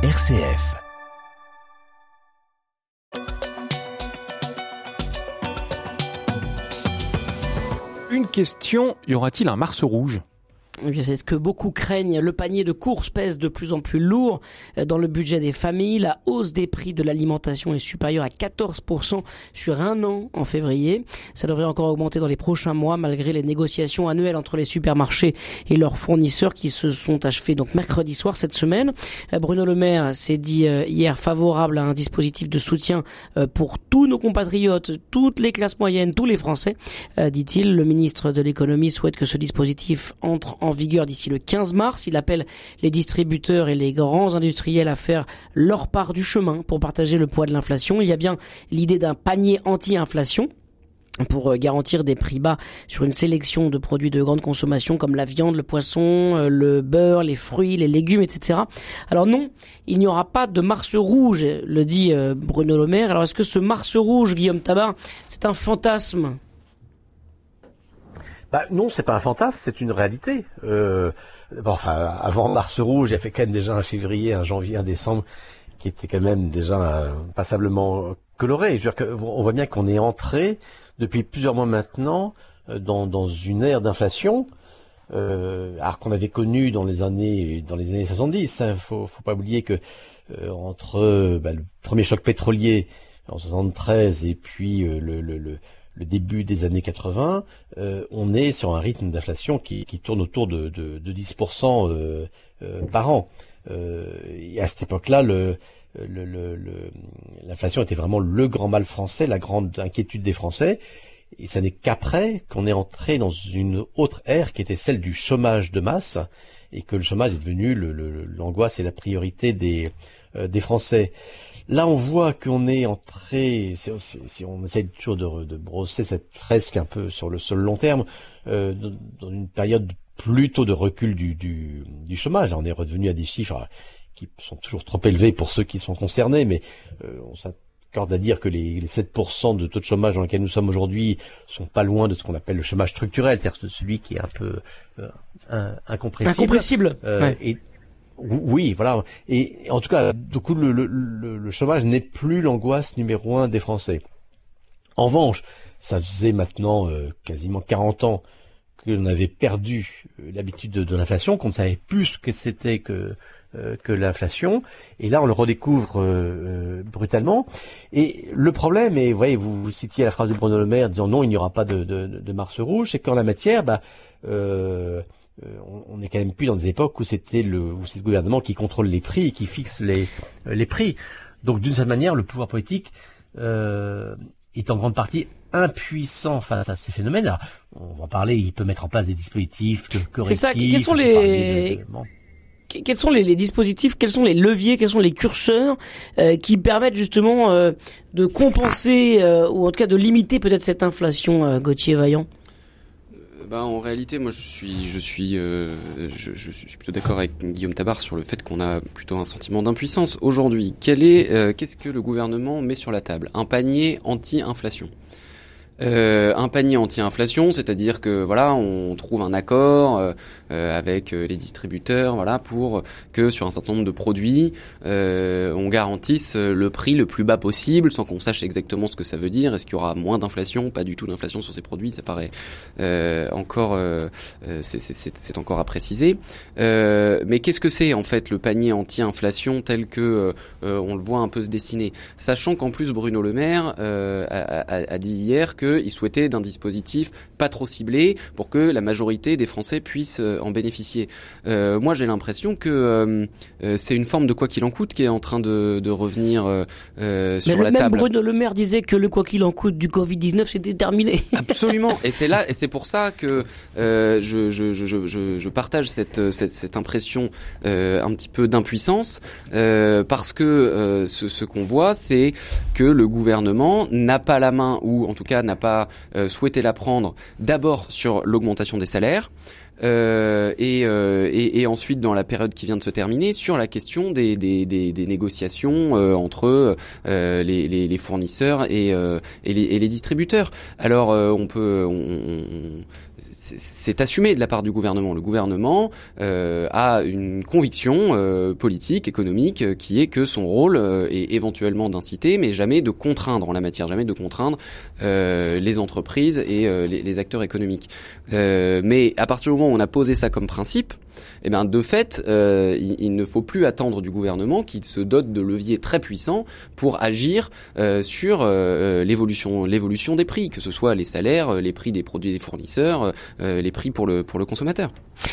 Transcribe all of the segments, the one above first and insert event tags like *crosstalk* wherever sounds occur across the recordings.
RCF. Une question, y aura-t-il un Mars rouge? C'est ce que beaucoup craignent. Le panier de courses pèse de plus en plus lourd dans le budget des familles. La hausse des prix de l'alimentation est supérieure à 14% sur un an en février. Ça devrait encore augmenter dans les prochains mois malgré les négociations annuelles entre les supermarchés et leurs fournisseurs qui se sont achevées donc mercredi soir cette semaine. Bruno Le Maire s'est dit euh, hier favorable à un dispositif de soutien euh, pour tous nos compatriotes, toutes les classes moyennes, tous les Français, euh, dit-il. Le ministre de l'économie souhaite que ce dispositif entre en en vigueur d'ici le 15 mars. Il appelle les distributeurs et les grands industriels à faire leur part du chemin pour partager le poids de l'inflation. Il y a bien l'idée d'un panier anti-inflation pour euh, garantir des prix bas sur une sélection de produits de grande consommation comme la viande, le poisson, euh, le beurre, les fruits, les légumes, etc. Alors non, il n'y aura pas de mars rouge, le dit euh, Bruno Le Maire. Alors est-ce que ce mars rouge, Guillaume Tabar, c'est un fantasme? Bah, non, c'est pas un fantasme, c'est une réalité. Euh, bon, enfin, avant Mars Rouge, il y a fait quand même déjà un février, un janvier, un décembre, qui était quand même déjà euh, passablement coloré. Je veux dire on voit bien qu'on est entré depuis plusieurs mois maintenant euh, dans, dans une ère d'inflation, euh, alors qu'on avait connu dans les années dans les années 70. Il faut, faut pas oublier que euh, entre bah, le premier choc pétrolier en 73 et puis le, le, le le début des années 80, euh, on est sur un rythme d'inflation qui, tourne autour de, 10% euh, euh, par an. et à cette époque-là, l'inflation était vraiment le grand mal français, la grande inquiétude des Français. Et ça n'est qu'après qu'on est entré dans une autre ère qui était celle du chômage de masse et que le chômage est devenu l'angoisse et la priorité des, des Français. Là, on voit qu'on est entré, si on essaie toujours de, brosser cette fresque un peu sur le seul long terme, euh, dans une période plutôt de recul du, du, du chômage. on est revenu à des chiffres qui sont toujours trop élevés pour ceux qui sont concernés, mais euh, on s'accorde à dire que les, les 7% de taux de chômage dans lequel nous sommes aujourd'hui sont pas loin de ce qu'on appelle le chômage structurel, c'est-à-dire celui qui est un peu euh, incompressible. Incompressible. Euh, et oui, voilà. Et en tout cas, du coup, le, le, chômage n'est plus l'angoisse numéro un des Français. En revanche, ça faisait maintenant euh, quasiment 40 ans que l'on avait perdu euh, l'habitude de, l'inflation, qu'on ne savait plus ce que c'était que euh, que l'inflation, et là on le redécouvre brutalement. Et le problème, et vous voyez, vous, citiez la phrase de Bruno Le Maire disant non, il n'y aura pas de, de, de Mars rouge, c'est qu'en la matière, bah, euh, on, est quand même plus dans des époques où c'était le, où c'est le gouvernement qui contrôle les prix et qui fixe les, euh, les prix. Donc d'une certaine manière, le pouvoir politique euh, est en grande partie impuissant face à ces phénomènes. on va parler, il peut mettre en place des dispositifs correctifs. C'est ça. Quels sont les quels sont les, dispositifs, quels sont les leviers, quels sont les curseurs qui permettent justement de compenser ou en tout cas de limiter peut-être cette inflation, Gauthier Vaillant? Bah, en réalité, moi, je suis, je suis, euh, je, je, suis plutôt d'accord avec Guillaume Tabar sur le fait qu'on a plutôt un sentiment d'impuissance aujourd'hui. Quel est, euh, qu'est-ce que le gouvernement met sur la table? Un panier anti-inflation. Euh, un panier anti-inflation, c'est-à-dire que voilà, on trouve un accord euh, euh, avec les distributeurs, voilà, pour que sur un certain nombre de produits, on garantisse le prix le plus bas possible, sans qu'on sache exactement ce que ça veut dire. Est-ce qu'il y aura moins d'inflation, pas du tout d'inflation sur ces produits Ça paraît encore, c'est encore à préciser. mais qu'est-ce que c'est en fait le panier anti-inflation tel que on le voit un peu se dessiner, sachant qu'en plus Bruno Le Maire a, a, a dit hier que il souhaitait d'un dispositif pas trop ciblé pour que la majorité des Français puissent euh, en bénéficier. Euh, moi, j'ai l'impression que euh, c'est une forme de quoi qu'il en coûte qui est en train de, revenir sur la même Bruno Le Maire disait que le quoi qu'il en coûte du Covid-19 c'était terminé. *laughs* Absolument. Et c'est là, et c'est pour ça que je, je, partage cette, cette, impression un petit peu d'impuissance parce que ce, ce qu'on voit, c'est que le gouvernement n'a pas la main ou en tout cas n'a pas euh, souhaité la prendre d'abord sur l'augmentation des salaires. Euh, euh, et, et, ensuite dans la période qui vient de se terminer sur la question des, des, des, négociations entre les, les, fournisseurs et, et, les, distributeurs. Alors on peut on, c'est assumé de la part du gouvernement. Le gouvernement a une conviction politique, économique, qui est que son rôle est éventuellement d'inciter, mais jamais de contraindre en la matière, jamais de contraindre les entreprises et les, les, acteurs économiques. mais à partir du moment où on a posé ça comme principe, eh bien, de fait, euh, il, ne faut plus attendre du gouvernement qu'il se dote de leviers très puissants pour agir euh, sur euh, l'évolution, l'évolution des prix, que ce soit les salaires, les prix des produits des fournisseurs, les prix pour le pour le consommateur.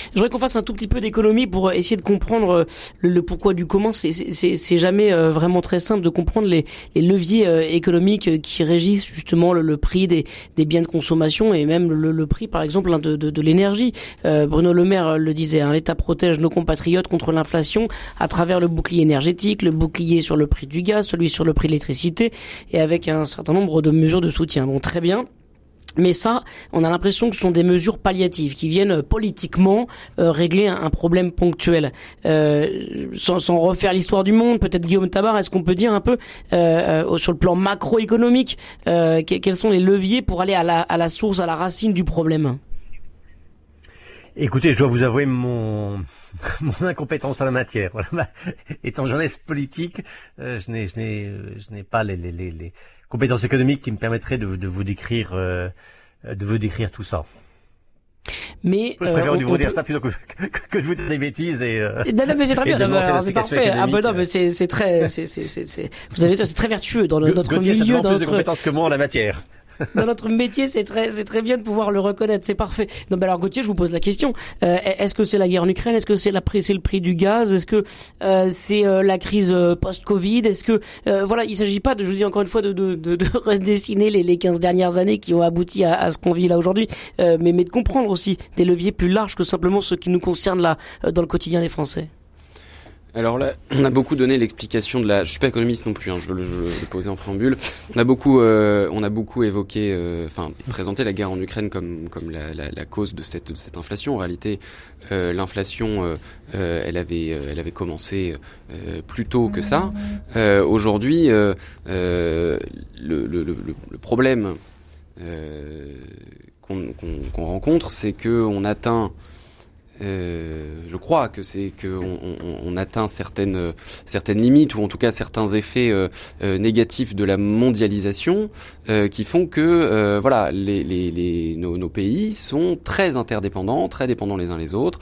Je voudrais qu'on fasse un tout petit peu d'économie pour essayer de comprendre le, pourquoi du comment. C'est, jamais vraiment très simple de comprendre les, leviers économiques qui régissent justement le, prix des, des biens de consommation et même le, prix, par exemple, hein, de, de, de l'énergie. Bruno Le Maire le disait, hein, l'État protège nos compatriotes contre l'inflation à travers le bouclier énergétique, le bouclier sur le prix du gaz, celui sur le prix de l'électricité et avec un certain nombre de mesures de soutien. Bon, très bien. Mais ça, on a l'impression que ce sont des mesures palliatives qui viennent euh, politiquement euh, régler un, problème ponctuel. Euh, sans, refaire l'histoire du monde, peut-être Guillaume Tabar, est-ce qu'on peut dire un peu sur le plan macroéconomique quels sont les leviers pour aller à la source, à la racine du problème? Écoutez, je dois vous avouer mon, *laughs* mon incompétence en la matière. Voilà. *laughs* Étant journaliste politique, euh, je n'ai, je n'ai, je n'ai pas les, les, les, compétences économiques qui me permettraient de, de vous décrire, euh, de vous décrire tout ça. Mais je préfère euh, vous dire ça plutôt que, que, je vous dise des bêtises et. Euh, non, non, mais c'est très bien. c'est parfait. Ah ben non, mais c'est c'est très c'est c'est c'est vous avez c'est très vertueux dans le, notre Gauthier, milieu. Ça plus de compétences que moi en la matière *laughs* dans notre métier, c'est très, c'est très bien de pouvoir le reconnaître. C'est parfait. Non, mais alors Gauthier, je vous pose la question. Euh, est-ce que c'est la guerre en Ukraine? Est-ce que c'est la c'est le prix du gaz? Est-ce que euh, c'est euh, la crise euh, post-Covid? Est-ce que voilà, il s'agit pas de, je vous dis encore une fois, de, de, de, de *laughs* redessiner les, les 15 dernières années qui ont abouti à, à ce qu'on vit là aujourd'hui, mais, mais de comprendre aussi des leviers plus larges que simplement ceux qui nous concernent là dans le quotidien des Français. Alors là, *clears throat* on a beaucoup donné l'explication de la. Je suis pas économiste non plus, hein, je, le, posais en préambule. On a beaucoup, euh, on a beaucoup évoqué, euh, enfin, présenté la guerre en Ukraine comme comme la, la, cause de cette inflation. En réalité, euh, l'inflation, elle avait elle avait commencé plus tôt que ça. Aujourd'hui, le, le, le, le, problème qu'on qu'on rencontre, c'est que on atteint euh, je crois que c'est qu'on on, on, atteint certaines certaines limites ou en tout cas certains effets euh, euh, négatifs de la mondialisation qui font que voilà les, les, les nos, nos, pays sont très interdépendants, très dépendants les uns les autres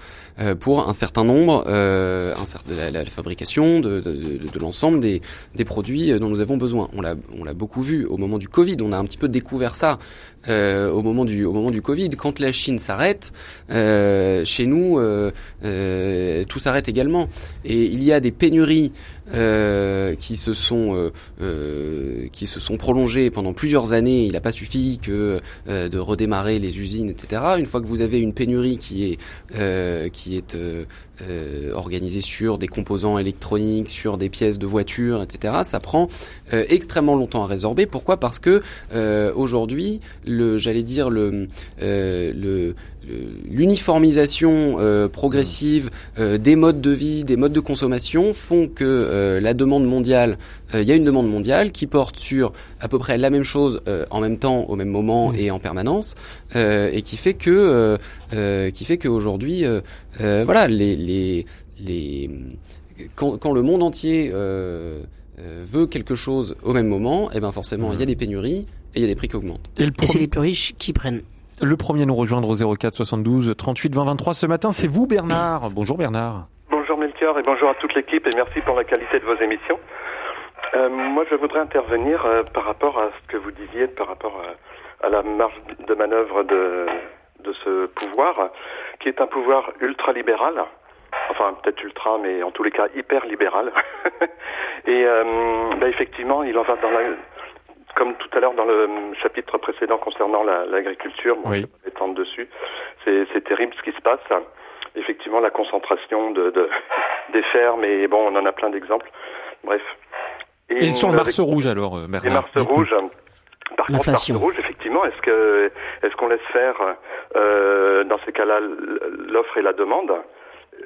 pour un certain nombre, un la, la, fabrication de, de, de l'ensemble des, des produits dont nous avons besoin. On l'a on l'a beaucoup vu au moment du Covid. On a un petit peu découvert ça au moment du au moment du Covid. Quand la Chine s'arrête, chez nous euh, euh, tout s'arrête également. Et il y a des pénuries euh, qui se sont euh, euh, qui se sont prolongées pendant plusieurs années. Il n'a pas suffi que de redémarrer les usines, etc. Une fois que vous avez une pénurie qui est qui est organisée sur des composants électroniques, sur des pièces de voitures, etc. Ça prend extrêmement longtemps à résorber. Pourquoi? Parce que aujourd'hui, le j'allais dire le le l'uniformisation progressive des modes de vie, des modes de consommation font que euh, la demande mondiale, euh, il y a une demande mondiale qui porte sur à peu près la même chose euh, en même temps, au même moment mmh. et en permanence, et qui fait que qui fait qu'aujourd'hui, voilà, les les, les quand, quand, le monde entier veut quelque chose au même moment, et eh ben forcément il y a mmh. des pénuries et il y a des prix qui augmentent. Et, et c'est les plus riches qui prennent. Le premier à nous rejoindre au 04 72 38 20 23 ce matin, c'est vous Bernard. Bonjour Bernard et bonjour à toute l'équipe et merci pour la qualité de vos émissions. Euh, moi, je voudrais intervenir euh, par rapport à ce que vous disiez, par rapport à, la marge de manœuvre de, de ce pouvoir, qui est un pouvoir ultra-libéral, enfin peut-être ultra, mais en tous les cas hyper libéral. *laughs* et euh, bah, effectivement, il en va dans la, comme tout à l'heure dans le chapitre précédent concernant l'agriculture, moi je vais m'étendre dessus, c'est terrible ce qui se passe effectivement la concentration de, de, *laughs* des fermes et bon, on en a plein d'exemples. Bref. Et, sur le Mars rouge alors, euh, Les Mars rouges. Par contre, Mars rouge, effectivement, est-ce que est-ce qu'on laisse faire euh, dans ces cas-là l'offre et la demande?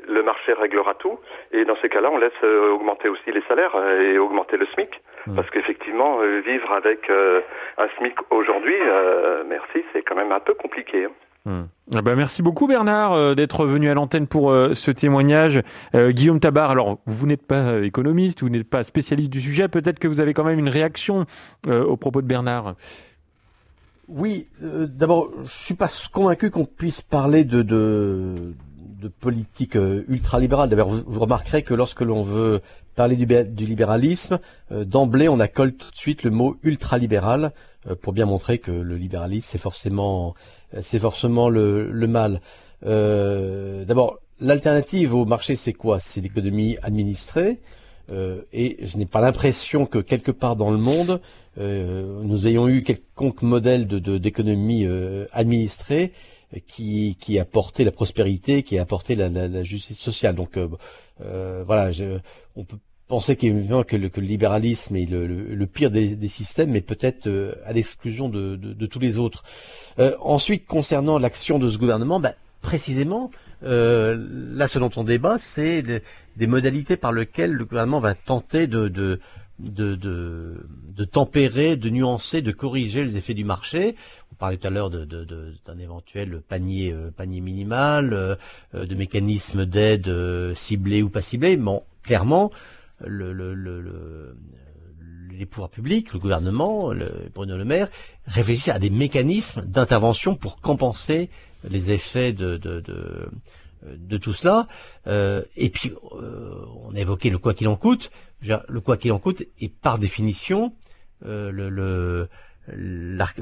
Le marché réglera tout. Et dans ces cas-là, on laisse euh, augmenter aussi les salaires et augmenter le SMIC. Parce qu'effectivement, euh, vivre avec un SMIC aujourd'hui, merci, c'est quand même un peu compliqué. Hein. Hmm. Ah bah merci beaucoup Bernard euh, d'être venu à l'antenne pour euh, ce témoignage. Euh, Guillaume Tabar, alors vous n'êtes pas économiste, vous n'êtes pas spécialiste du sujet, peut-être que vous avez quand même une réaction au propos de Bernard. Oui, d'abord, je suis pas convaincu qu'on puisse parler de, de, de politique ultralibérale. D'abord, vous, vous, remarquerez que lorsque l'on veut parler du, libéralisme, d'emblée, on accole tout de suite le mot ultralibéral pour bien montrer que le libéralisme, c'est forcément c'est forcément le, mal. Euh, D'abord, l'alternative au marché, c'est quoi? C'est l'économie administrée. Euh, et je n'ai pas l'impression que quelque part dans le monde, euh, nous ayons eu quelconque modèle de d'économie euh, administrée qui, qui a apporté la prospérité, qui a apporté la, la, la justice sociale. Donc euh, euh, voilà, je, on peut penser que le, que le libéralisme est le, le, pire des, des, systèmes, mais peut-être euh, à l'exclusion de, de, de, tous les autres. Euh, ensuite, concernant l'action de ce gouvernement, ben, précisément, euh, là, ce dont on débat, c'est des modalités par lesquelles le gouvernement va tenter de, de, de, de, tempérer, de nuancer, de corriger les effets du marché. On parlait tout à l'heure d'un de, de, éventuel panier, euh, panier minimal, euh, de mécanismes d'aide ciblés ou pas ciblés. Bon, clairement, le, le, le, les pouvoirs publics, le gouvernement, le, Bruno Le Maire, réfléchissent à des mécanismes d'intervention pour compenser les effets de, de, de, de tout cela. Euh, et puis, euh, on a évoqué le quoi qu'il en coûte. Le quoi qu'il en coûte est par définition euh, le,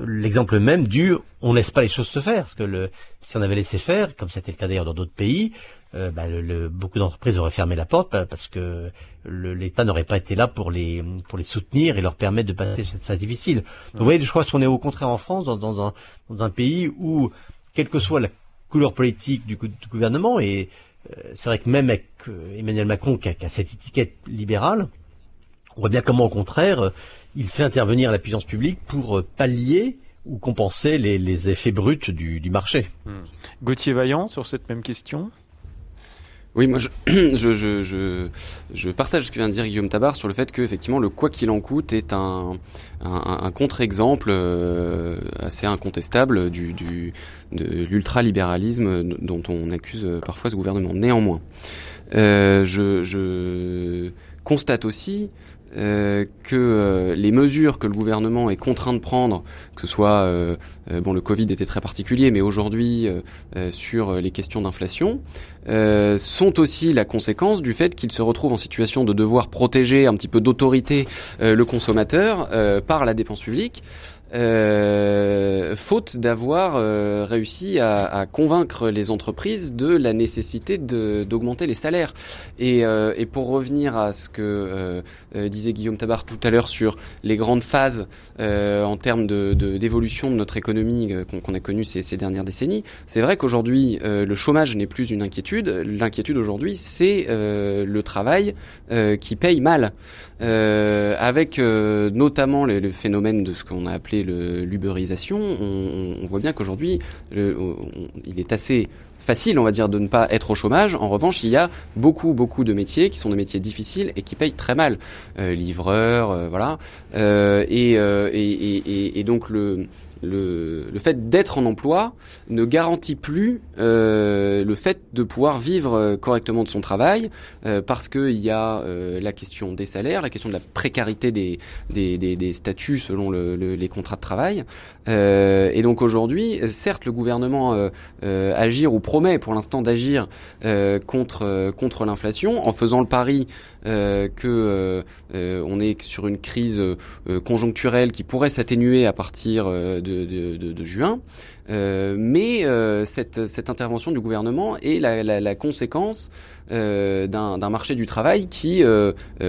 l'exemple même du on laisse pas les choses se faire parce que le, si on avait laissé faire comme c'était le cas d'ailleurs dans d'autres pays euh, bah, le, beaucoup d'entreprises auraient fermé la porte bah, parce que l'État n'aurait pas été là pour les pour les soutenir et leur permettre de passer cette phase difficile. Donc, vous voyez, je crois qu'on est au contraire en France dans, dans, un, dans un pays où quelle que soit la couleur politique du, du gouvernement et c'est vrai que même avec euh, Emmanuel Macron qui a, cette étiquette libérale, on voit bien comment au contraire il fait intervenir la puissance publique pour pallier ou compenser les, effets bruts du, du marché. Hmm. Gauthier Vaillant sur cette même question? Oui, moi *clears throat* je, je, je, je, partage ce que vient de dire Guillaume Tabar sur le fait que effectivement le quoi qu'il en coûte est un, un, un contre-exemple euh, assez incontestable du, du, de l'ultralibéralisme dont on accuse parfois ce gouvernement. Néanmoins, euh, je, je constate aussi euh, que euh, les mesures que le gouvernement est contraint de prendre, que ce soit euh, bon le Covid était très particulier, mais aujourd'hui sur les questions d'inflation, sont aussi la conséquence du fait qu'il se retrouve en situation de devoir protéger un petit peu d'autorité le consommateur par la dépense publique. Euh, faute d'avoir euh, réussi à, à, convaincre les entreprises de la nécessité d'augmenter les salaires. Et, euh, et, pour revenir à ce que disait Guillaume Tabar tout à l'heure sur les grandes phases en termes d'évolution de, de, notre économie qu'on a connu ces, ces, dernières décennies, c'est vrai qu'aujourd'hui le chômage n'est plus une inquiétude. L'inquiétude aujourd'hui, c'est le travail qui paye mal, avec notamment le, le phénomène de ce qu'on a appelé l'uberisation, on, on, voit bien qu'aujourd'hui, il est assez facile, on va dire, de ne pas être au chômage. En revanche, il y a beaucoup, beaucoup de métiers qui sont des métiers difficiles et qui payent très mal. Euh, livreur, euh, voilà. Euh, et, donc le le, le fait d'être en emploi ne garantit plus euh, le fait de pouvoir vivre euh, correctement de son travail euh, parce qu'il y a euh, la question des salaires, la question de la précarité des, des, des, statuts selon le, le, les contrats de travail. Et donc aujourd'hui, certes, le gouvernement agir ou promet pour l'instant d'agir contre contre l'inflation en faisant le pari que on est sur une crise conjoncturelle qui pourrait s'atténuer à partir de de, juin. Euh, mais euh, cette, intervention du gouvernement est la, la, conséquence euh, d'un marché du travail qui,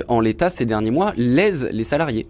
en l'état ces derniers mois, lèse les salariés.